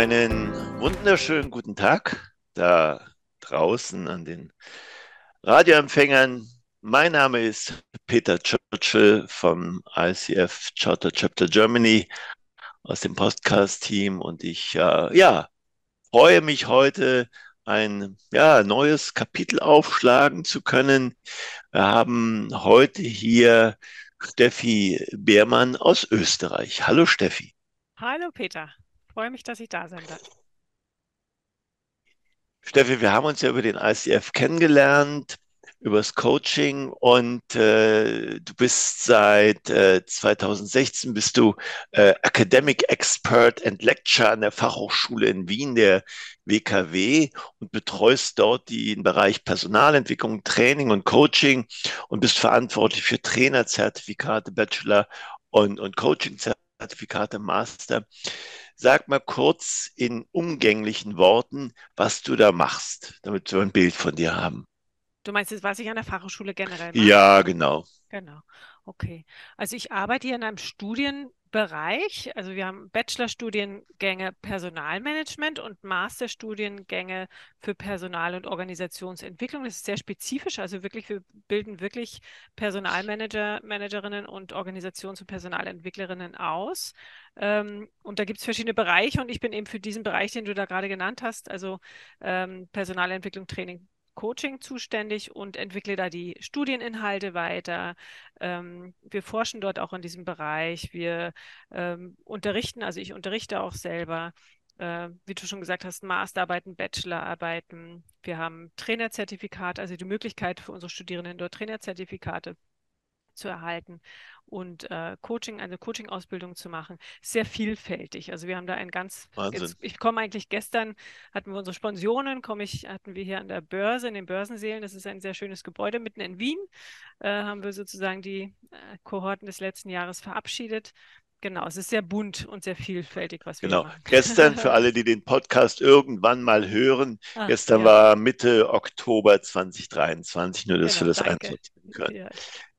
Einen wunderschönen guten Tag da draußen an den Radioempfängern. Mein Name ist Peter Churchill vom ICF Charter Chapter Germany aus dem Podcast-Team und ich äh, ja, freue mich heute, ein ja, neues Kapitel aufschlagen zu können. Wir haben heute hier Steffi Beermann aus Österreich. Hallo Steffi. Hallo Peter, freue mich, dass ich da sein darf. Steffi, wir haben uns ja über den ICF kennengelernt übers Coaching und äh, du bist seit äh, 2016 bist du äh, Academic Expert and Lecturer an der Fachhochschule in Wien, der WKW und betreust dort den Bereich Personalentwicklung, Training und Coaching und bist verantwortlich für Trainerzertifikate, Bachelor und, und Coaching-Zertifikate, Master. Sag mal kurz in umgänglichen Worten, was du da machst, damit wir ein Bild von dir haben. Du meinst jetzt, was ich an der Fachhochschule generell mache? Ja, genau. Genau. Okay. Also ich arbeite hier in einem Studienbereich. Also wir haben Bachelorstudiengänge Personalmanagement und Masterstudiengänge für Personal- und Organisationsentwicklung. Das ist sehr spezifisch. Also wirklich, wir bilden wirklich Personalmanager, Managerinnen und Organisations- und Personalentwicklerinnen aus. Ähm, und da gibt es verschiedene Bereiche und ich bin eben für diesen Bereich, den du da gerade genannt hast, also ähm, Personalentwicklung, Training, Coaching zuständig und entwickle da die Studieninhalte weiter. Ähm, wir forschen dort auch in diesem Bereich. Wir ähm, unterrichten, also ich unterrichte auch selber. Äh, wie du schon gesagt hast, Masterarbeiten, Bachelorarbeiten. Wir haben Trainerzertifikat, also die Möglichkeit für unsere Studierenden dort Trainerzertifikate zu erhalten und äh, Coaching, eine Coaching-Ausbildung zu machen. Sehr vielfältig. Also wir haben da ein ganz, jetzt, ich komme eigentlich gestern, hatten wir unsere Sponsionen, komme ich, hatten wir hier an der Börse, in den Börsenseelen, das ist ein sehr schönes Gebäude mitten in Wien, äh, haben wir sozusagen die äh, Kohorten des letzten Jahres verabschiedet. Genau, es ist sehr bunt und sehr vielfältig, was wir genau. machen. Gestern, für alle, die den Podcast irgendwann mal hören, ah, gestern ja. war Mitte Oktober 2023, nur dass genau, wir das einsortieren können. Ja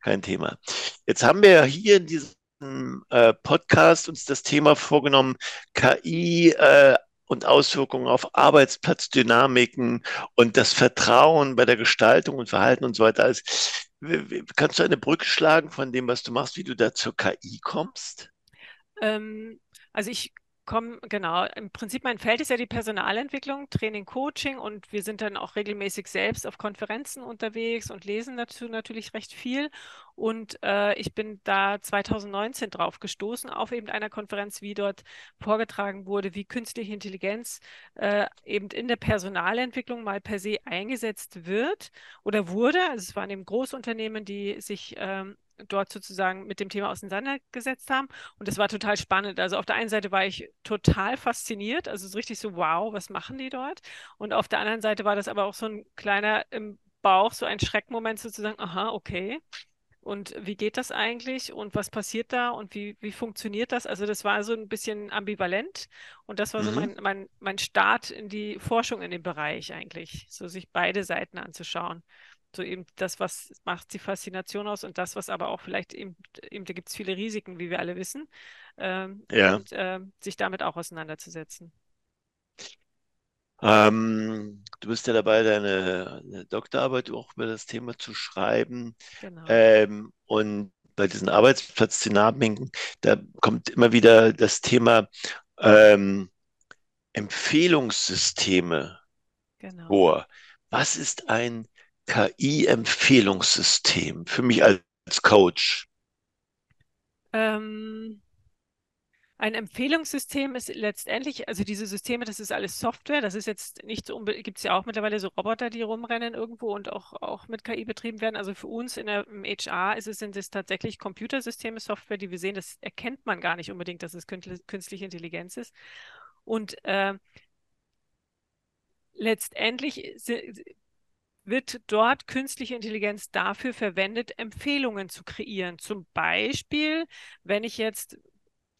kein Thema. Jetzt haben wir hier in diesem äh, Podcast uns das Thema vorgenommen, KI äh, und Auswirkungen auf Arbeitsplatzdynamiken und das Vertrauen bei der Gestaltung und Verhalten und so weiter. Also, kannst du eine Brücke schlagen von dem, was du machst, wie du da zur KI kommst? Ähm, also ich komme, genau, im Prinzip mein Feld ist ja die Personalentwicklung, Training, Coaching und wir sind dann auch regelmäßig selbst auf Konferenzen unterwegs und lesen dazu natürlich recht viel. Und äh, ich bin da 2019 drauf gestoßen, auf eben einer Konferenz, wie dort vorgetragen wurde, wie künstliche Intelligenz äh, eben in der Personalentwicklung mal per se eingesetzt wird oder wurde. Also es waren eben Großunternehmen, die sich ähm, dort sozusagen mit dem Thema auseinandergesetzt haben. Und das war total spannend. Also auf der einen Seite war ich total fasziniert, also so richtig so, wow, was machen die dort? Und auf der anderen Seite war das aber auch so ein kleiner im Bauch, so ein Schreckmoment sozusagen, aha, okay. Und wie geht das eigentlich und was passiert da und wie, wie funktioniert das? Also das war so ein bisschen ambivalent und das war mhm. so mein, mein, mein Start in die Forschung in dem Bereich eigentlich, so sich beide Seiten anzuschauen so eben das, was macht die Faszination aus und das, was aber auch vielleicht eben, eben da gibt es viele Risiken, wie wir alle wissen, ähm, ja. und äh, sich damit auch auseinanderzusetzen. Ähm, du bist ja dabei, deine, Doktorarbeit auch über das Thema zu schreiben. Genau. Ähm, und bei diesen Arbeitsplatzdynamiken, da kommt immer wieder das Thema ähm, Empfehlungssysteme genau. vor. Was ist ein KI-Empfehlungssystem für mich als Coach? Ähm, ein Empfehlungssystem ist letztendlich, also diese Systeme, das ist alles Software, das ist jetzt nicht so, gibt es ja auch mittlerweile so Roboter, die rumrennen irgendwo und auch, auch mit KI betrieben werden. Also für uns in der, im HR ist es, sind es tatsächlich Computersysteme, Software, die wir sehen, das erkennt man gar nicht unbedingt, dass es künstliche Intelligenz ist. Und äh, letztendlich wird dort künstliche Intelligenz dafür verwendet, Empfehlungen zu kreieren. Zum Beispiel, wenn ich jetzt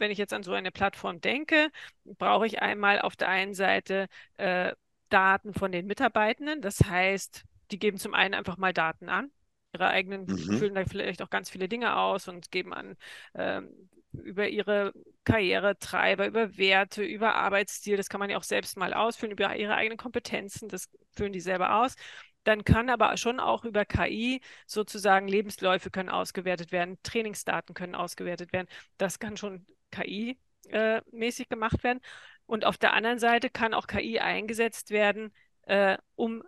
wenn ich jetzt an so eine Plattform denke, brauche ich einmal auf der einen Seite äh, Daten von den Mitarbeitenden. Das heißt, die geben zum einen einfach mal Daten an, ihre eigenen, mhm. füllen da vielleicht auch ganz viele Dinge aus und geben an, ähm, über ihre Karrieretreiber, über Werte, über Arbeitsstil. Das kann man ja auch selbst mal ausfüllen, über ihre eigenen Kompetenzen. Das füllen die selber aus. Dann kann aber schon auch über KI sozusagen Lebensläufe können ausgewertet werden, Trainingsdaten können ausgewertet werden. Das kann schon KI-mäßig äh, gemacht werden. Und auf der anderen Seite kann auch KI eingesetzt werden, äh, um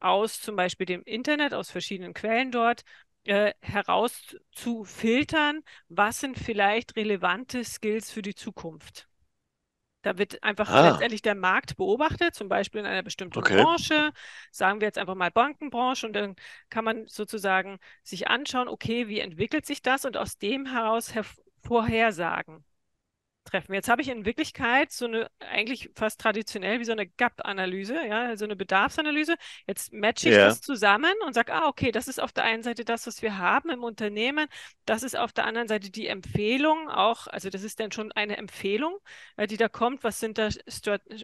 aus zum Beispiel dem Internet, aus verschiedenen Quellen dort, äh, herauszufiltern, was sind vielleicht relevante Skills für die Zukunft. Da wird einfach ah. letztendlich der Markt beobachtet, zum Beispiel in einer bestimmten okay. Branche, sagen wir jetzt einfach mal Bankenbranche, und dann kann man sozusagen sich anschauen, okay, wie entwickelt sich das und aus dem heraus vorhersagen treffen. Jetzt habe ich in Wirklichkeit so eine, eigentlich fast traditionell wie so eine Gap-Analyse, ja, so eine Bedarfsanalyse. Jetzt matche ich ja. das zusammen und sage, ah, okay, das ist auf der einen Seite das, was wir haben im Unternehmen, das ist auf der anderen Seite die Empfehlung auch, also das ist dann schon eine Empfehlung, äh, die da kommt, was sind da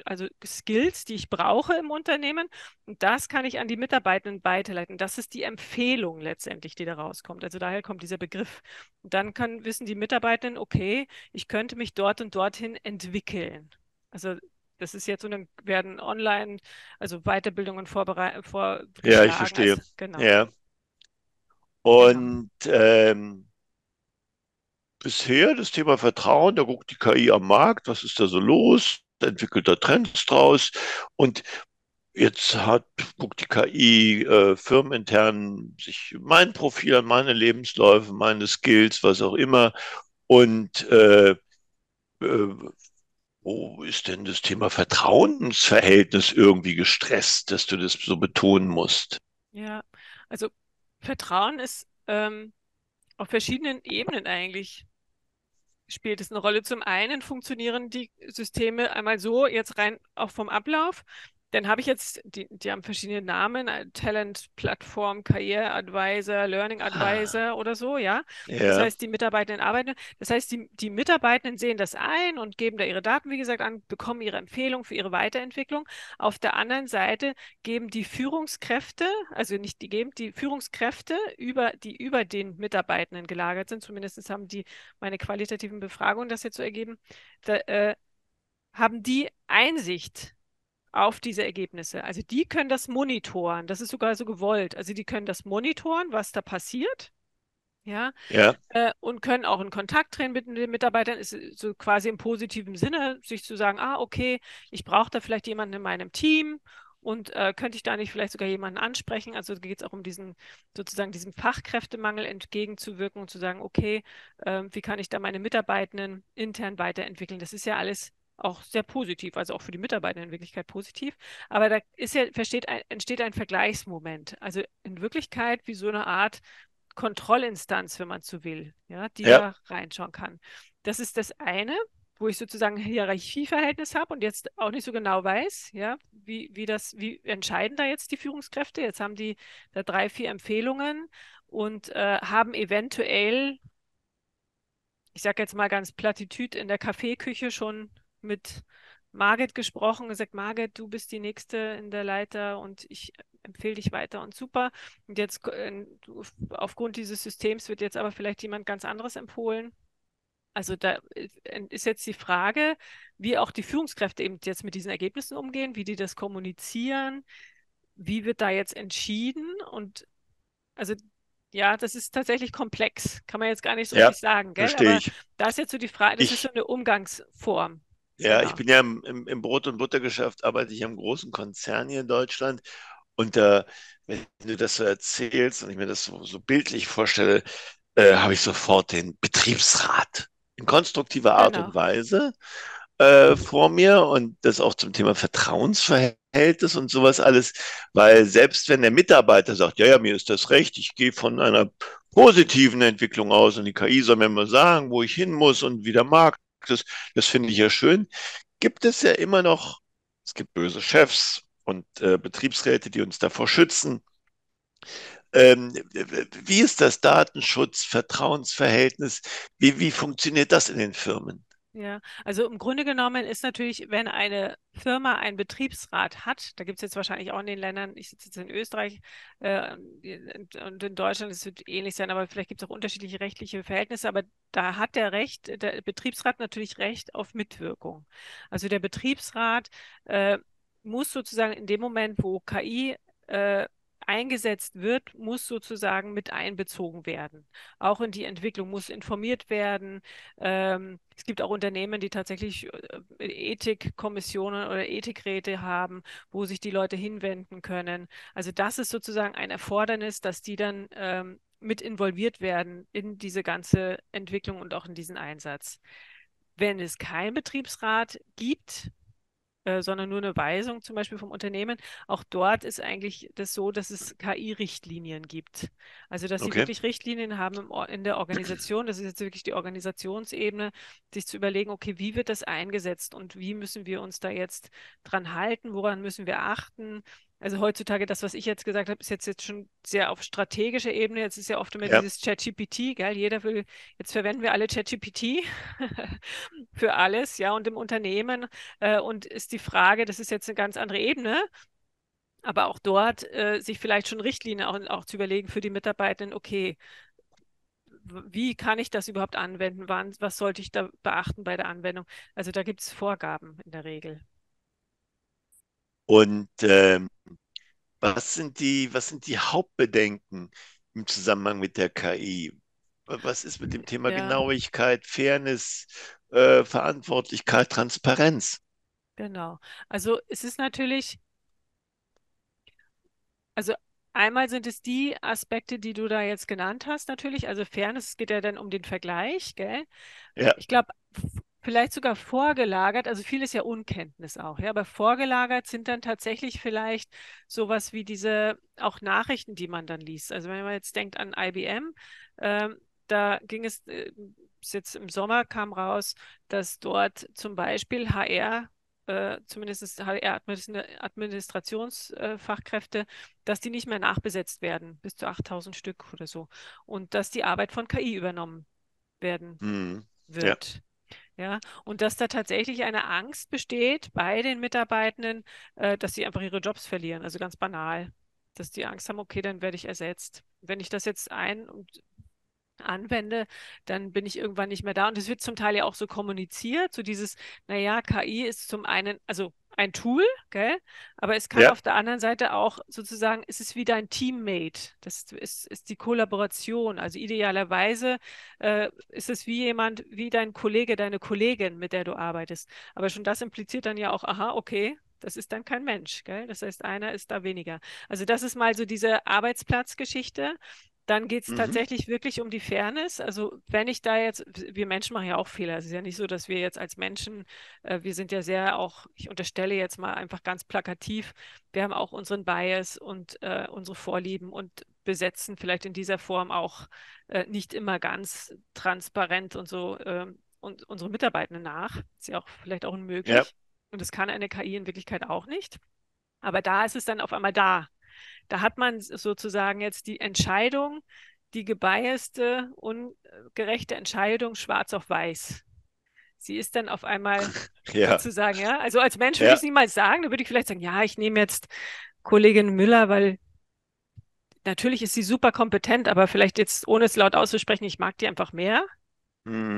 also Skills, die ich brauche im Unternehmen und das kann ich an die Mitarbeitenden weiterleiten. Das ist die Empfehlung letztendlich, die da rauskommt. Also daher kommt dieser Begriff. Und dann kann wissen die Mitarbeitenden, okay, ich könnte mich dort und dorthin entwickeln. Also das ist jetzt so, dann werden online, also Weiterbildungen vorbereitet. Vor ja, ich verstehe. Als, genau. Ja. Und genau. Ähm, bisher das Thema Vertrauen, da guckt die KI am Markt, was ist da so los, da entwickelt er Trends draus und Jetzt hat, guckt die KI äh, firmenintern sich mein Profil an, meine Lebensläufe, meine Skills, was auch immer. Und äh, äh, wo ist denn das Thema Vertrauensverhältnis irgendwie gestresst, dass du das so betonen musst? Ja, also Vertrauen ist ähm, auf verschiedenen Ebenen eigentlich spielt es eine Rolle. Zum einen funktionieren die Systeme einmal so, jetzt rein auch vom Ablauf, dann habe ich jetzt, die, die haben verschiedene Namen, äh, Talent-Plattform, Karriere-Advisor, Learning-Advisor ah. oder so, ja? ja? Das heißt, die Mitarbeitenden arbeiten. Das heißt, die, die Mitarbeitenden sehen das ein und geben da ihre Daten, wie gesagt, an, bekommen ihre Empfehlung für ihre Weiterentwicklung. Auf der anderen Seite geben die Führungskräfte, also nicht die geben, die Führungskräfte, über, die über den Mitarbeitenden gelagert sind, zumindest haben die meine qualitativen Befragungen das jetzt so ergeben, da, äh, haben die Einsicht auf diese Ergebnisse. Also die können das monitoren. Das ist sogar so gewollt. Also die können das monitoren, was da passiert. Ja. ja. Äh, und können auch in Kontakt treten mit den Mitarbeitern, ist so quasi im positiven Sinne, sich zu sagen, ah, okay, ich brauche da vielleicht jemanden in meinem Team und äh, könnte ich da nicht vielleicht sogar jemanden ansprechen? Also geht es auch um diesen sozusagen diesem Fachkräftemangel entgegenzuwirken und zu sagen, okay, äh, wie kann ich da meine Mitarbeitenden intern weiterentwickeln? Das ist ja alles auch sehr positiv, also auch für die Mitarbeiter in Wirklichkeit positiv. Aber da ist ja, versteht entsteht ein Vergleichsmoment. Also in Wirklichkeit wie so eine Art Kontrollinstanz, wenn man so will, ja, die ja. da reinschauen kann. Das ist das eine, wo ich sozusagen ein Hierarchieverhältnis habe und jetzt auch nicht so genau weiß, ja, wie, wie das, wie entscheiden da jetzt die Führungskräfte? Jetzt haben die da drei, vier Empfehlungen und äh, haben eventuell, ich sage jetzt mal ganz plattitüd, in der Kaffeeküche schon mit Margit gesprochen, gesagt, Margit, du bist die Nächste in der Leiter und ich empfehle dich weiter und super. Und jetzt äh, aufgrund dieses Systems wird jetzt aber vielleicht jemand ganz anderes empfohlen. Also da äh, ist jetzt die Frage, wie auch die Führungskräfte eben jetzt mit diesen Ergebnissen umgehen, wie die das kommunizieren, wie wird da jetzt entschieden und also ja, das ist tatsächlich komplex, kann man jetzt gar nicht so ja, richtig sagen, gell? Aber ich. da ist jetzt so die Frage, das ich, ist so eine Umgangsform. Ja, genau. ich bin ja im, im, im, Brot- und Buttergeschäft, arbeite ich am großen Konzern hier in Deutschland. Und äh, wenn du das so erzählst und ich mir das so, so bildlich vorstelle, äh, habe ich sofort den Betriebsrat in konstruktiver Art genau. und Weise äh, vor mir und das auch zum Thema Vertrauensverhältnis und sowas alles, weil selbst wenn der Mitarbeiter sagt, ja, ja, mir ist das recht, ich gehe von einer positiven Entwicklung aus und die KI soll mir mal sagen, wo ich hin muss und wie der Markt das, das finde ich ja schön. Gibt es ja immer noch, es gibt böse Chefs und äh, Betriebsräte, die uns davor schützen. Ähm, wie ist das Datenschutz, Vertrauensverhältnis? Wie, wie funktioniert das in den Firmen? Ja, also im Grunde genommen ist natürlich, wenn eine Firma einen Betriebsrat hat, da gibt es jetzt wahrscheinlich auch in den Ländern, ich sitze jetzt in Österreich äh, und in Deutschland, es wird ähnlich sein, aber vielleicht gibt es auch unterschiedliche rechtliche Verhältnisse, aber da hat der Recht, der Betriebsrat natürlich Recht auf Mitwirkung. Also der Betriebsrat äh, muss sozusagen in dem Moment, wo KI äh, eingesetzt wird, muss sozusagen mit einbezogen werden. Auch in die Entwicklung muss informiert werden. Ähm, es gibt auch Unternehmen, die tatsächlich äh, Ethikkommissionen oder Ethikräte haben, wo sich die Leute hinwenden können. Also das ist sozusagen ein Erfordernis, dass die dann ähm, mit involviert werden in diese ganze Entwicklung und auch in diesen Einsatz. Wenn es keinen Betriebsrat gibt, äh, sondern nur eine Weisung zum Beispiel vom Unternehmen. Auch dort ist eigentlich das so, dass es KI-Richtlinien gibt. Also dass sie Okay. wirklich Richtlinien haben in der Organisation. Das ist jetzt wirklich die Organisationsebene, sich zu überlegen, okay, wie wird das eingesetzt und wie müssen wir uns da jetzt dran halten, woran müssen wir achten, also heutzutage, das, was ich jetzt gesagt habe, ist jetzt, jetzt schon sehr auf strategischer Ebene. Jetzt ist ja oft immer Ja. dieses ChatGPT, gell? Jeder will, jetzt verwenden wir alle ChatGPT für alles, ja, und im Unternehmen. Äh, und ist die Frage, das ist jetzt eine ganz andere Ebene, aber auch dort äh, sich vielleicht schon Richtlinien auch, auch zu überlegen für die Mitarbeitenden, okay, wie kann ich das überhaupt anwenden? Wann, was sollte ich da beachten bei der Anwendung? Also da gibt es Vorgaben in der Regel. Und ähm, was sind die, was sind die Hauptbedenken im Zusammenhang mit der KI? Was ist mit dem Thema Ja, Genauigkeit, Fairness, äh, Verantwortlichkeit, Transparenz? genau. Also es ist natürlich, also einmal sind es die Aspekte, die du da jetzt genannt hast, natürlich. Also Fairness, es geht ja dann um den Vergleich, gell? Ja, Ich glaube, vielleicht sogar vorgelagert, also viel ist ja Unkenntnis auch, ja, aber vorgelagert sind dann tatsächlich vielleicht sowas wie diese auch Nachrichten, die man dann liest. Also wenn man jetzt denkt an IBM, ähm, da ging es, äh, jetzt im Sommer kam raus, dass dort zum Beispiel HR äh, zumindest HR-Administrationsfachkräfte, dass die nicht mehr nachbesetzt werden, bis zu 8000 Stück oder so. Und dass die Arbeit von KI übernommen werden hm, ja, wird. Ja, und dass da tatsächlich eine Angst besteht bei den Mitarbeitenden, äh, dass sie einfach ihre Jobs verlieren. Also ganz banal, dass die Angst haben, okay, dann werde ich ersetzt. Wenn ich das jetzt ein und anwende, dann bin ich irgendwann nicht mehr da. Und es wird zum Teil ja auch so kommuniziert, so dieses, naja, KI ist zum einen, also ein Tool, gell? Aber es kann ja, auf der anderen Seite auch sozusagen, es ist wie dein Teammate. Das ist, ist die Kollaboration. Also idealerweise äh, ist es wie jemand, wie dein Kollege, deine Kollegin, mit der du arbeitest. Aber schon das impliziert dann ja auch, aha, okay. Das ist dann kein Mensch, gell? Das heißt, einer ist da weniger. Also das ist mal so diese Arbeitsplatzgeschichte. Dann geht es mhm, tatsächlich wirklich um die Fairness. Also wenn ich da jetzt, wir Menschen machen ja auch Fehler. Es ist ja nicht so, dass wir jetzt als Menschen, äh, wir sind ja sehr auch, ich unterstelle jetzt mal einfach ganz plakativ, wir haben auch unseren Bias und äh, unsere Vorlieben und besetzen vielleicht in dieser Form auch äh, nicht immer ganz transparent und so ähm, und unsere Mitarbeitenden nach. Ist ja auch vielleicht auch ja, unmöglich. Und das kann eine KI in Wirklichkeit auch nicht. Aber da ist es dann auf einmal da. Da hat man sozusagen jetzt die Entscheidung, die gebiaste, ungerechte Entscheidung schwarz auf weiß. Sie ist dann auf einmal ja, sozusagen, ja. Also als Mensch würde ich ja, es niemals sagen. Da würde ich vielleicht sagen, ja, ich nehme jetzt Kollegin Müller, weil natürlich ist sie super kompetent, aber vielleicht jetzt, ohne es laut auszusprechen, ich mag die einfach mehr.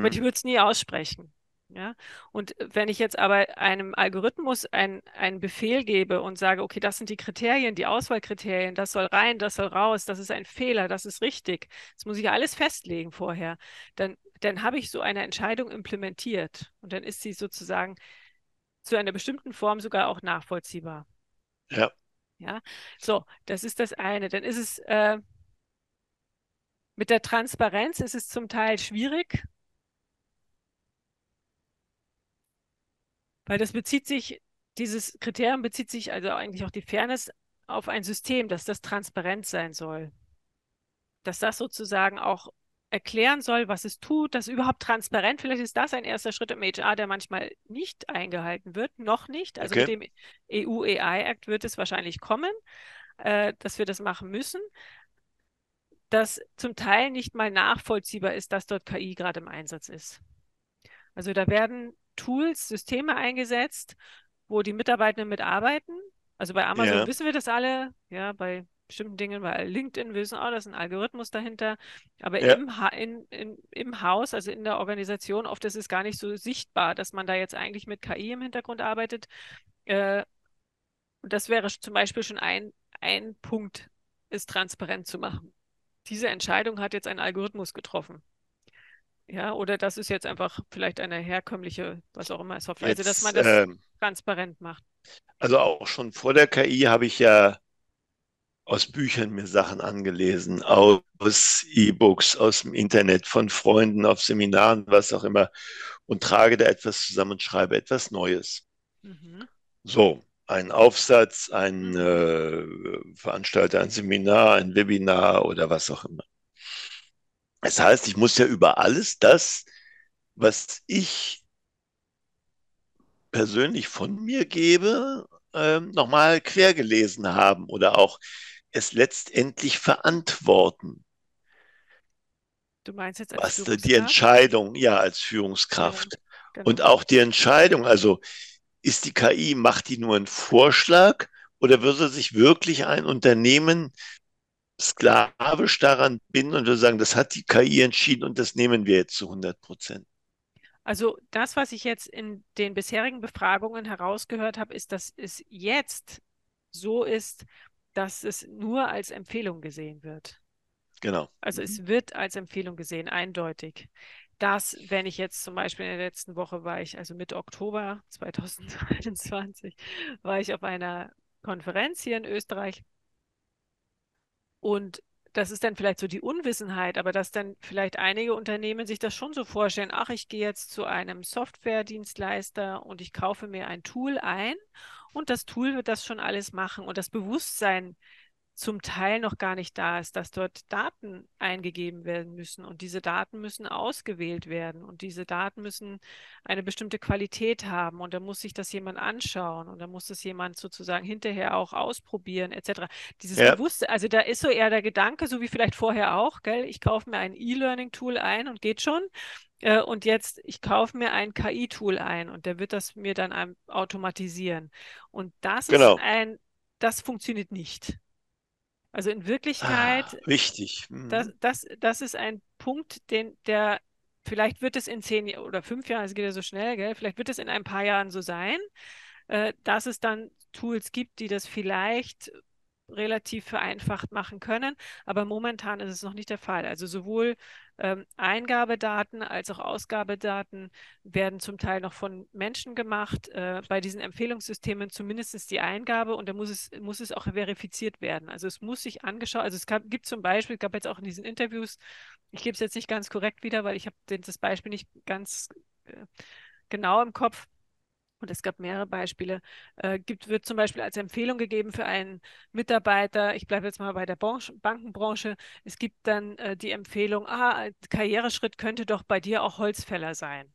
Aber ich würde es nie aussprechen. Ja, und wenn ich jetzt aber einem Algorithmus ein, einen Befehl gebe und sage, okay, das sind die Kriterien, die Auswahlkriterien, das soll rein, das soll raus, das ist ein Fehler, das ist richtig, das muss ich ja alles festlegen vorher, dann, dann habe ich so eine Entscheidung implementiert und dann ist sie sozusagen zu einer bestimmten Form sogar auch nachvollziehbar. ja. Ja, so, das ist das eine. Dann ist es äh, mit der Transparenz ist es zum Teil schwierig, Weil das bezieht sich, dieses Kriterium bezieht sich, also eigentlich auch die Fairness, auf ein System, dass das transparent sein soll. Dass das sozusagen auch erklären soll, was es tut, dass überhaupt transparent, vielleicht ist das ein erster Schritt im HR, der manchmal nicht eingehalten wird, noch nicht. Also mit Okay. dem EU-AI-Act wird es wahrscheinlich kommen, äh, dass wir das machen müssen, dass zum Teil nicht mal nachvollziehbar ist, dass dort KI gerade im Einsatz ist. Also da werden Tools, Systeme eingesetzt, wo die Mitarbeitenden mitarbeiten. Also bei Amazon Ja, wissen wir das alle, ja, bei bestimmten Dingen, bei LinkedIn wissen auch, da ist ein Algorithmus dahinter. Aber ja, im, ha in, in, im Haus, also in der Organisation, oft ist es gar nicht so sichtbar, dass man da jetzt eigentlich mit KI im Hintergrund arbeitet. Äh, und das wäre zum Beispiel schon ein, ein Punkt, es transparent zu machen. Diese Entscheidung hat jetzt ein Algorithmus getroffen. Ja, oder das ist jetzt einfach vielleicht eine herkömmliche, was auch immer, Software. Also, dass man das ähm, transparent macht. also auch schon vor der KI habe ich ja aus Büchern mir Sachen angelesen, aus E-Books, aus dem Internet, von Freunden, auf Seminaren, was auch immer, und trage da etwas zusammen und schreibe etwas Neues. Mhm. So, ein Aufsatz, ein Mhm. äh, Veranstalter, ein Seminar, ein Webinar oder was auch immer. Das heißt, ich muss ja über alles das, was ich persönlich von mir gebe, ähm, nochmal quer gelesen haben oder auch es letztendlich verantworten. Du meinst jetzt als was die Führungskraft? Entscheidung, ja, als Ja, Führungskraft. Und genau. auch die Entscheidung, also ist die KI, macht die nur einen Vorschlag oder würde sich wirklich ein Unternehmen sklavisch daran binden und würde sagen, das hat die KI entschieden und das nehmen wir jetzt zu 100 Prozent. Also das, was ich jetzt in den bisherigen Befragungen herausgehört habe, ist, dass es jetzt so ist, dass es nur als Empfehlung gesehen wird. Genau. Also Mhm. es wird als Empfehlung gesehen, eindeutig. Dass, wenn ich jetzt zum Beispiel in der letzten Woche war ich, also Mitte Oktober 2021, war ich auf einer Konferenz hier in Österreich und das ist dann vielleicht so die Unwissenheit, aber dass dann vielleicht einige Unternehmen sich das schon so vorstellen, ach, ich gehe jetzt zu einem Softwaredienstleister und ich kaufe mir ein Tool ein und das Tool wird das schon alles machen. Und das Bewusstsein zum Teil noch gar nicht da ist, dass dort Daten eingegeben werden müssen und diese Daten müssen ausgewählt werden und diese Daten müssen eine bestimmte Qualität haben und da muss sich das jemand anschauen und da muss es jemand sozusagen hinterher auch ausprobieren etc. Dieses Ja, Bewusste, also da ist so eher der Gedanke, so wie vielleicht vorher auch, gell, ich kaufe mir ein E-Learning-Tool ein und geht schon. Äh, Und jetzt, ich kaufe mir ein KI-Tool ein und der wird das mir dann automatisieren. Und das ist genau. ein, das funktioniert nicht. Also in Ah, Wirklichkeit, wichtig. das, Mhm. das, das ist ein Punkt, den der, vielleicht wird es in zehn oder fünf Jahren, es geht ja so schnell, gell? Vielleicht wird es in ein paar Jahren so sein, äh, dass es dann Tools gibt, die das vielleicht relativ vereinfacht machen können, aber momentan ist es noch nicht der Fall. Also sowohl ähm, Eingabedaten als auch Ausgabedaten werden zum Teil noch von Menschen gemacht. Äh, bei diesen Empfehlungssystemen zumindest die Eingabe und da muss es, muss es auch verifiziert werden. Also es muss sich angeschaut, also es gab, gibt zum Beispiel, es gab jetzt auch in diesen Interviews, ich gebe es jetzt nicht ganz korrekt wieder, weil ich habe das Beispiel nicht ganz äh, genau im Kopf. Und es gab mehrere Beispiele. Äh, gibt, wird zum Beispiel als Empfehlung gegeben für einen Mitarbeiter, ich bleibe jetzt mal bei der Branche, Bankenbranche, es gibt dann äh, die Empfehlung, ah, Karriereschritt könnte doch bei dir auch Holzfäller sein.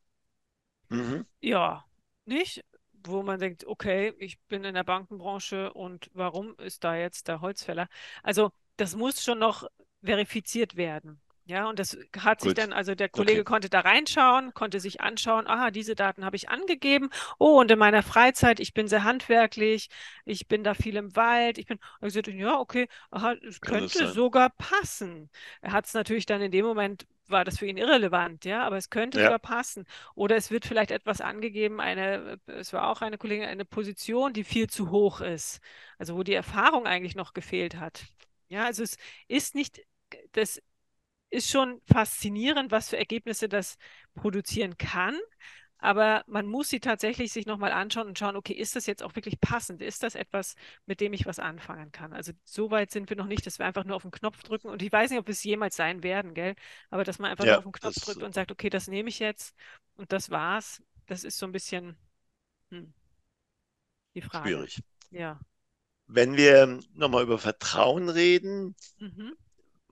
Mhm. Ja, nicht? Wo man denkt, okay, ich bin in der Bankenbranche und warum ist da jetzt der Holzfäller? Also das muss schon noch verifiziert werden. Ja, und das hat sich Gut. dann, also der Okay. Kollege konnte da reinschauen, konnte sich anschauen, aha, diese Daten habe ich angegeben. Oh, und in meiner Freizeit, ich bin sehr handwerklich, ich bin da viel im Wald. Ich bin, ich sagte, ja, okay, aha, es könnte sogar passen. Er hat es natürlich dann in dem Moment, war das für ihn irrelevant, ja, aber es könnte Ja, sogar passen. Oder es wird vielleicht etwas angegeben, eine, es war auch eine Kollegin, eine Position, die viel zu hoch ist. Also wo die Erfahrung eigentlich noch gefehlt hat. Ja, also es ist nicht, das ist schon faszinierend, was für Ergebnisse das produzieren kann. Aber man muss sie tatsächlich sich nochmal anschauen und schauen, okay, ist das jetzt auch wirklich passend? Ist das etwas, mit dem ich was anfangen kann? Also so weit sind wir noch nicht, dass wir einfach nur auf den Knopf drücken. Und ich weiß nicht, ob wir es jemals sein werden, gell? Aber dass man einfach nur ja, auf den Knopf drückt und sagt, okay, das nehme ich jetzt und das war's. Das ist so ein bisschen hm, die Frage. schwierig. Ja. Wenn wir nochmal über Vertrauen reden, Mhm.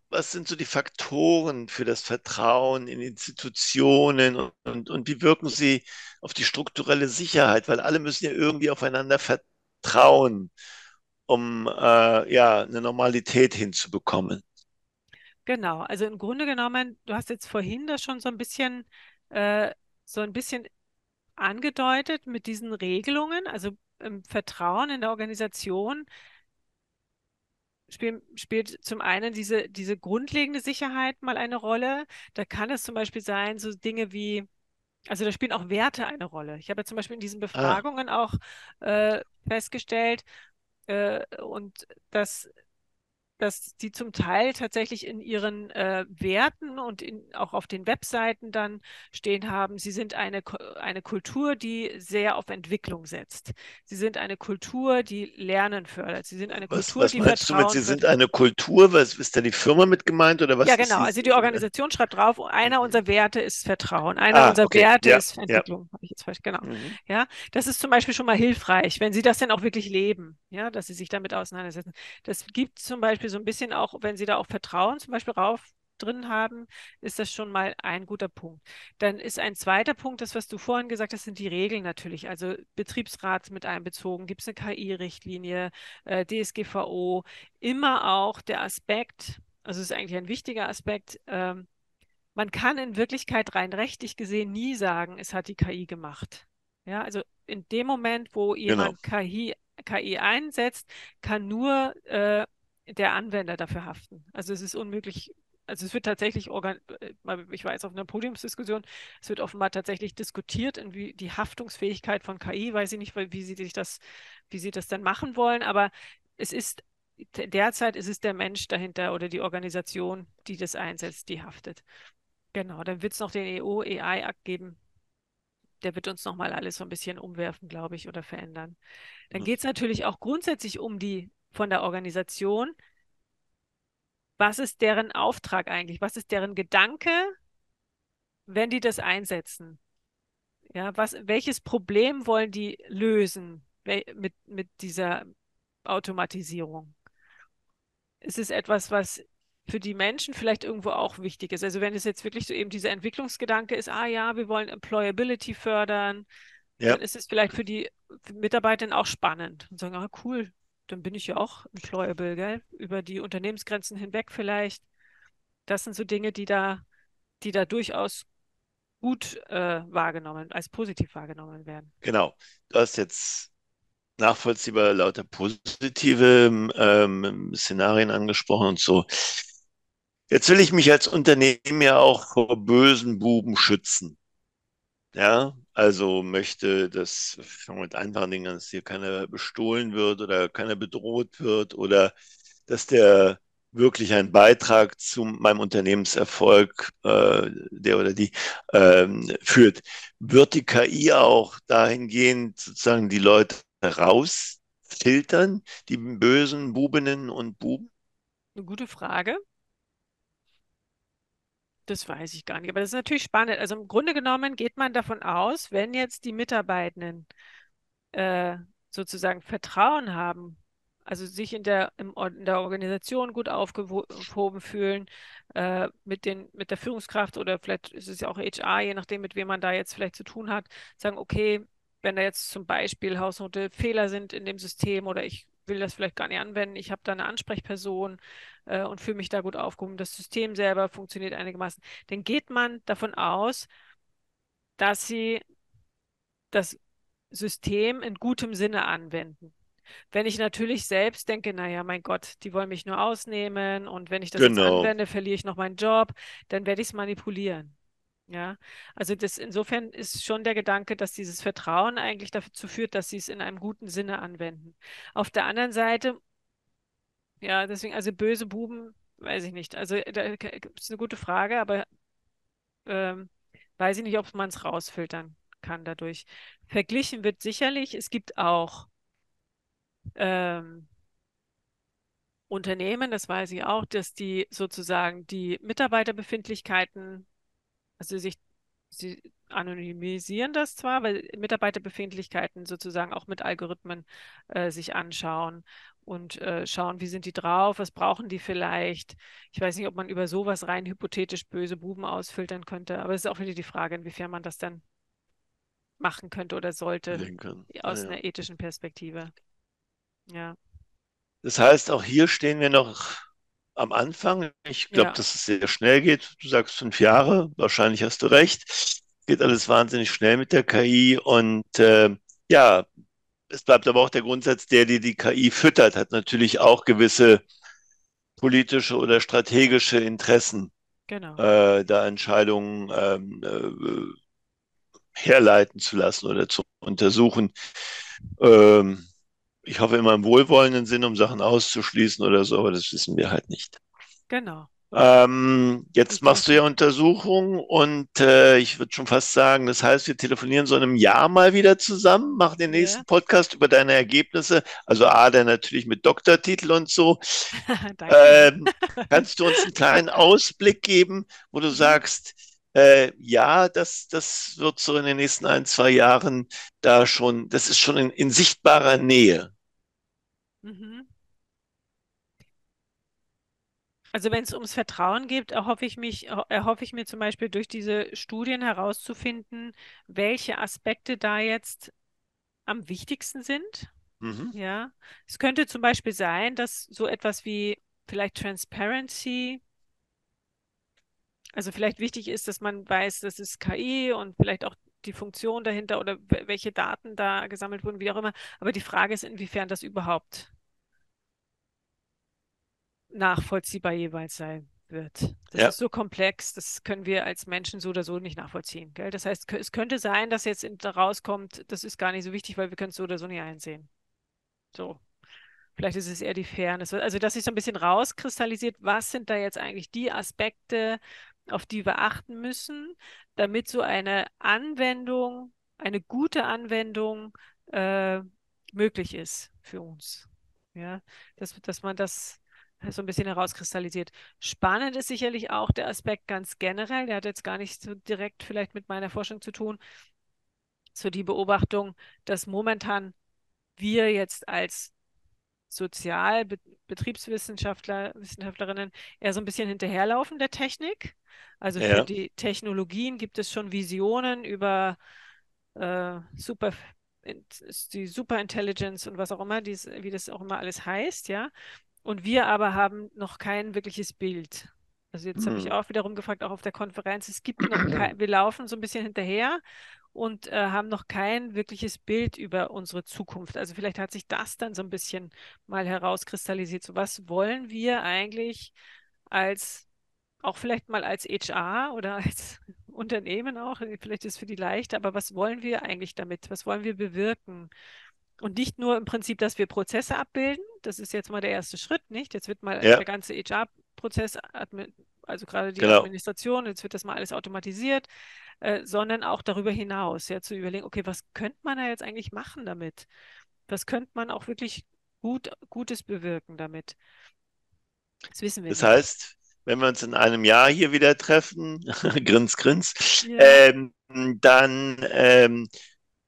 Was sind so die Faktoren für das Vertrauen in Institutionen und, und, und wie wirken sie auf die strukturelle Sicherheit? Weil alle müssen ja irgendwie aufeinander vertrauen, um äh, ja eine Normalität hinzubekommen. Genau, also im Grunde genommen, du hast jetzt vorhin das schon so ein bisschen äh, so ein bisschen angedeutet mit diesen Regelungen, also im Vertrauen in der Organisation spiel, spielt zum einen diese, diese grundlegende Sicherheit mal eine Rolle. Da kann es zum Beispiel sein, so Dinge wie, also da spielen auch Werte eine Rolle. Ich habe ja zum Beispiel in diesen ah. Befragungen ah. auch äh, festgestellt, äh, und dass dass die zum Teil tatsächlich in ihren äh, Werten und in, auch auf den Webseiten dann stehen haben, sie sind eine, eine Kultur, die sehr auf Entwicklung setzt. Sie sind eine Kultur, die Lernen fördert. Sie sind eine was, Kultur, was die meinst Vertrauen du mit, Sie sind eine Kultur? Was ist da die Firma mit gemeint oder was? Ja, genau. Also die Organisation schreibt drauf, einer mhm. unserer Werte ist Vertrauen. Einer ah, unserer okay. Werte ja, ist Entwicklung. Ja. Habe ich jetzt falsch, genau. Mhm. Ja, das ist zum Beispiel schon mal hilfreich, wenn Sie das dann auch wirklich leben, ja, dass Sie sich damit auseinandersetzen. Das gibt zum Beispiel so ein bisschen auch, wenn Sie da auch Vertrauen zum Beispiel rauf drin haben, ist das schon mal ein guter Punkt. Dann ist ein zweiter Punkt, das, was du vorhin gesagt hast, sind die Regeln natürlich. Also Betriebsrat mit einbezogen, gibt es eine KI-Richtlinie, äh, DSGVO, immer auch der Aspekt, also es ist eigentlich ein wichtiger Aspekt, ähm, man kann in Wirklichkeit rein rechtlich gesehen nie sagen, es hat die KI gemacht. Ja, also in dem Moment, wo jemand genau. KI, KI einsetzt, kann nur äh, der Anwender dafür haften. Also es ist unmöglich, also es wird tatsächlich, äh, ich weiß auf einer Podiumsdiskussion, es wird offenbar tatsächlich diskutiert, in wie die Haftungsfähigkeit von KI, weiß ich nicht, wie sie sich das, wie sie das dann machen wollen, aber es ist derzeit ist es der Mensch dahinter oder die Organisation, die das einsetzt, die haftet. Genau, dann wird es noch den EU-AI-Akt geben. Der wird uns nochmal alles so ein bisschen umwerfen, glaube ich, oder verändern. Dann geht es natürlich auch grundsätzlich um die von der Organisation. Was ist deren Auftrag eigentlich? Was ist deren Gedanke, wenn die das einsetzen? Ja, was, welches Problem wollen die lösen mit, mit dieser Automatisierung? Ist es etwas, was für die Menschen vielleicht irgendwo auch wichtig ist? Also wenn es jetzt wirklich so eben dieser Entwicklungsgedanke ist, ah ja, wir wollen Employability fördern, ja. dann ist es vielleicht für die Mitarbeiter auch spannend und sagen, ah cool, dann bin ich ja auch employable, gell? Über die Unternehmensgrenzen hinweg vielleicht. Das sind so Dinge, die da, die da durchaus gut äh, wahrgenommen, als positiv wahrgenommen werden. Genau. Du hast jetzt nachvollziehbar lauter positive ähm, Szenarien angesprochen und so. Jetzt will ich mich als Unternehmen ja auch vor bösen Buben schützen. Ja, also möchte, dass mit einfachen Dingen, dass hier keiner bestohlen wird oder keiner bedroht wird oder dass der wirklich einen Beitrag zu meinem Unternehmenserfolg, äh, der oder die ähm, führt. Wird die KI auch dahingehend sozusagen die Leute rausfiltern, die bösen Bubinnen und Buben? Eine gute Frage. Das weiß ich gar nicht. Aber das ist natürlich spannend. Also im Grunde genommen geht man davon aus, wenn jetzt die Mitarbeitenden äh, sozusagen Vertrauen haben, also sich in der, im, in der Organisation gut aufgehoben fühlen, äh, mit, den, mit der Führungskraft oder vielleicht ist es ja auch HR, je nachdem, mit wem man da jetzt vielleicht zu tun hat, sagen, okay, wenn da jetzt zum Beispiel hausnote Fehler sind in dem System oder ich will das vielleicht gar nicht anwenden, ich habe da eine Ansprechperson äh, und fühle mich da gut aufgehoben, das System selber funktioniert einigermaßen, dann geht man davon aus, dass sie das System in gutem Sinne anwenden. Wenn ich natürlich selbst denke, naja, mein Gott, die wollen mich nur ausnehmen und wenn ich das genau. jetzt anwende, verliere ich noch meinen Job, dann werde ich es manipulieren. Ja, also das insofern ist schon der Gedanke, dass dieses Vertrauen eigentlich dazu führt, dass sie es in einem guten Sinne anwenden. Auf der anderen Seite, ja, deswegen, also böse Buben, weiß ich nicht. Also da ist eine gute Frage, aber ähm, weiß ich nicht, ob man es rausfiltern kann dadurch. Verglichen wird sicherlich, es gibt auch ähm, Unternehmen, das weiß ich auch, dass die sozusagen die Mitarbeiterbefindlichkeiten also sich, sie anonymisieren das zwar, weil Mitarbeiterbefindlichkeiten sozusagen auch mit Algorithmen äh, sich anschauen und äh, schauen, wie sind die drauf, was brauchen die vielleicht. Ich weiß nicht, ob man über sowas rein hypothetisch böse Buben ausfiltern könnte, aber es ist auch wieder die Frage, inwiefern man das dann machen könnte oder sollte aus ja. einer ethischen Perspektive. Ja. Das heißt, auch hier stehen wir noch am Anfang. Ich glaube, ja. dass es sehr schnell geht. Du sagst fünf Jahre, wahrscheinlich hast du recht. geht alles wahnsinnig schnell mit der KI und äh, ja, es bleibt aber auch der Grundsatz, der, der die KI füttert, hat natürlich auch gewisse politische oder strategische Interessen, Genau. äh, da Entscheidungen ähm, äh, herleiten zu lassen oder zu untersuchen. Ähm, ich hoffe immer im wohlwollenden Sinn, um Sachen auszuschließen oder so, aber das wissen wir halt nicht. Genau. Ähm, jetzt machst du ja Untersuchungen und äh, ich würde schon fast sagen, das heißt, wir telefonieren so in einem Jahr mal wieder zusammen, machen den nächsten ja, Podcast über deine Ergebnisse. Also A, der natürlich mit Doktortitel und so. Ähm, kannst du uns einen kleinen Ausblick geben, wo du sagst, äh, ja, das, das wird so in den nächsten ein, zwei Jahren da schon, das ist schon in, in sichtbarer Nähe. Mhm. Also wenn es ums Vertrauen geht, erhoffe ich mich, erhoffe ich mir zum Beispiel durch diese Studien herauszufinden, welche Aspekte da jetzt am wichtigsten sind. Mhm. Ja, es könnte zum Beispiel sein, dass so etwas wie vielleicht Transparency, also vielleicht wichtig ist, dass man weiß, das ist KI und vielleicht auch die Funktion dahinter oder welche Daten da gesammelt wurden, wie auch immer. Aber die Frage ist, inwiefern das überhaupt nachvollziehbar jeweils sein wird. Das Ja. ist so komplex, das können wir als Menschen so oder so nicht nachvollziehen, gell? Das heißt, es könnte sein, dass jetzt rauskommt, das ist gar nicht so wichtig, weil wir können es so oder so nicht einsehen. So. Vielleicht ist es eher die Fairness. Also, dass sich so ein bisschen rauskristallisiert, was sind da jetzt eigentlich die Aspekte, auf die wir achten müssen, damit so eine Anwendung, eine gute Anwendung äh, möglich ist für uns. Ja, dass, dass man das so ein bisschen herauskristallisiert. Spannend ist sicherlich auch der Aspekt ganz generell, der hat jetzt gar nicht so direkt vielleicht mit meiner Forschung zu tun, so die Beobachtung, dass momentan wir jetzt als Sozial-, Be Betriebswissenschaftler, Wissenschaftlerinnen eher so ein bisschen hinterherlaufen der Technik. Also für Ja. die Technologien gibt es schon Visionen über äh, super, die Superintelligence und was auch immer, dies, wie das auch immer alles heißt, ja. Und wir aber haben noch kein wirkliches Bild. Also jetzt habe ich Hm. auch wiederum gefragt, auch auf der Konferenz, es gibt noch kein, wir laufen so ein bisschen hinterher und äh, haben noch kein wirkliches Bild über unsere Zukunft. Also vielleicht hat sich das dann so ein bisschen mal herauskristallisiert. So, was wollen wir eigentlich als, auch vielleicht mal als HR oder als Unternehmen auch, vielleicht ist es für die leicht, aber was wollen wir eigentlich damit? Was wollen wir bewirken? Und nicht nur im Prinzip, dass wir Prozesse abbilden, das ist jetzt mal der erste Schritt, nicht? Jetzt wird mal Ja, der ganze HR-Prozess, also gerade die genau. Administration, jetzt wird das mal alles automatisiert, äh, sondern auch darüber hinaus, ja, zu überlegen, okay, was könnte man da jetzt eigentlich machen damit? Was könnte man auch wirklich gut, Gutes bewirken damit? Das wissen wir Das nicht. heißt, wenn wir uns in einem Jahr hier wieder treffen, grins, grins, Ja. ähm, dann ähm,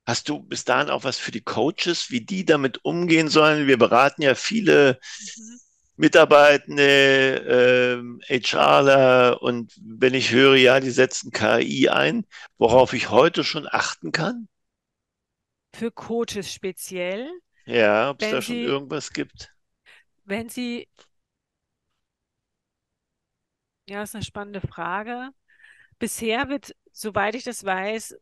hast du bis dahin auch was für die Coaches, wie die damit umgehen sollen? Wir beraten ja viele Mhm. Mitarbeitende, ähm, HRler und wenn ich höre, ja, die setzen KI ein, worauf ich heute schon achten kann? Für Coaches speziell, Ja, ob es da schon sie, irgendwas gibt? wenn sie, ja, ist eine spannende Frage. Bisher wird, soweit ich das weiß,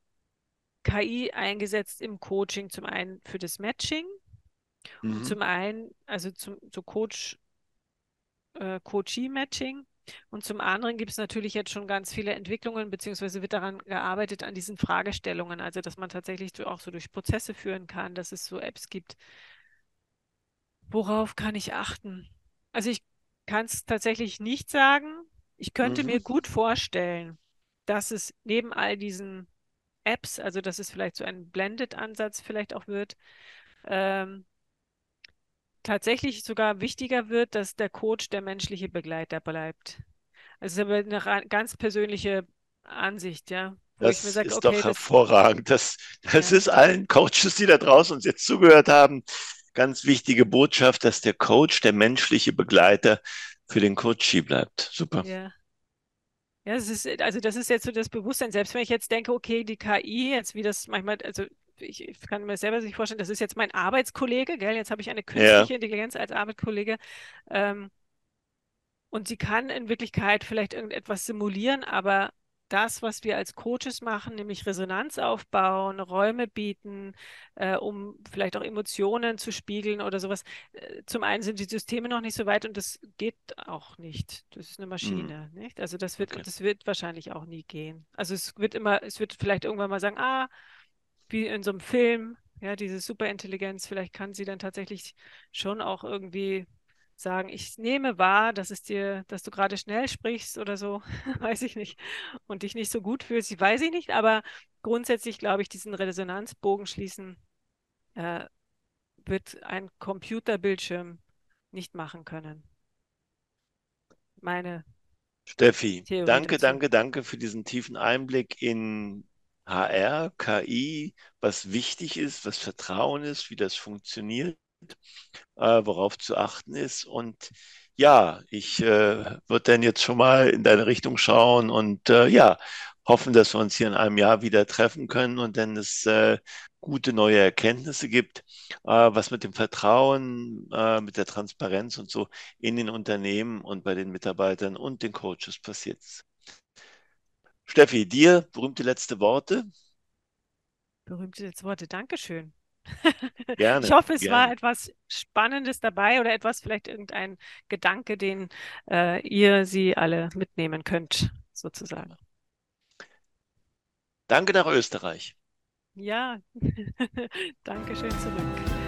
KI eingesetzt im Coaching, zum einen für das Matching Mhm. zum einen, also zum, so Coach, äh, Coachee-Matching. Und zum anderen gibt es natürlich jetzt schon ganz viele Entwicklungen, beziehungsweise wird daran gearbeitet, an diesen Fragestellungen, also dass man tatsächlich so auch so durch Prozesse führen kann, dass es so Apps gibt. Worauf kann ich achten? Also ich kann es tatsächlich nicht sagen. Ich könnte Mhm. mir gut vorstellen, dass es neben all diesen Apps, also dass es vielleicht so ein Blended-Ansatz vielleicht auch wird, ähm, tatsächlich sogar wichtiger wird, dass der Coach der menschliche Begleiter bleibt. Also das ist aber eine ganz persönliche Ansicht, ja, Das sage, ist okay, doch das, hervorragend. Das, das ja, ist allen Coaches, die da draußen uns jetzt zugehört haben, ganz wichtige Botschaft, dass der Coach der menschliche Begleiter für den Coachee bleibt. Super. ja. Ja, es ist, also das ist jetzt so das Bewusstsein. Selbst wenn ich jetzt denke, okay, die KI, jetzt wie das manchmal, also ich, ich kann mir selber nicht vorstellen, das ist jetzt mein Arbeitskollege, gell? Jetzt habe ich eine Ja, künstliche Intelligenz als Arbeitskollege. Ähm, und sie kann in Wirklichkeit vielleicht irgendetwas simulieren, aber das, was wir als Coaches machen, nämlich Resonanz aufbauen, Räume bieten, äh, um vielleicht auch Emotionen zu spiegeln oder sowas. Äh, zum einen sind die Systeme noch nicht so weit und das geht auch nicht. Das ist eine Maschine, mhm. nicht? Also das wird, okay. das wird wahrscheinlich auch nie gehen. Also es wird immer, es wird vielleicht irgendwann mal sagen, ah, wie in so einem Film, ja, diese Superintelligenz, vielleicht kann sie dann tatsächlich schon auch irgendwie sagen, ich nehme wahr, dass es dir, dass du gerade schnell sprichst oder so, weiß ich nicht, und dich nicht so gut fühlst, ich weiß ich nicht, aber grundsätzlich glaube ich, diesen Resonanzbogen schließen äh, wird ein Computerbildschirm nicht machen können. Meine Steffi, Theorie danke, dazu. danke, danke für diesen tiefen Einblick in HR, KI, was wichtig ist, was Vertrauen ist, wie das funktioniert äh, worauf zu achten ist. Und ja, ich äh, würde dann jetzt schon mal in deine Richtung schauen und äh, ja, hoffen, dass wir uns hier in einem Jahr wieder treffen können und dann es äh, gute neue Erkenntnisse gibt, äh, was mit dem Vertrauen, äh, mit der Transparenz und so in den Unternehmen und bei den Mitarbeitern und den Coaches passiert ist. Steffi, dir berühmte letzte Worte. Berühmte letzte Worte, Dankeschön. Gerne. Ich hoffe, es gerne. war etwas Spannendes dabei oder etwas, vielleicht irgendein Gedanke, den äh, ihr sie alle mitnehmen könnt, sozusagen. Danke nach Österreich. Ja, danke schön zurück.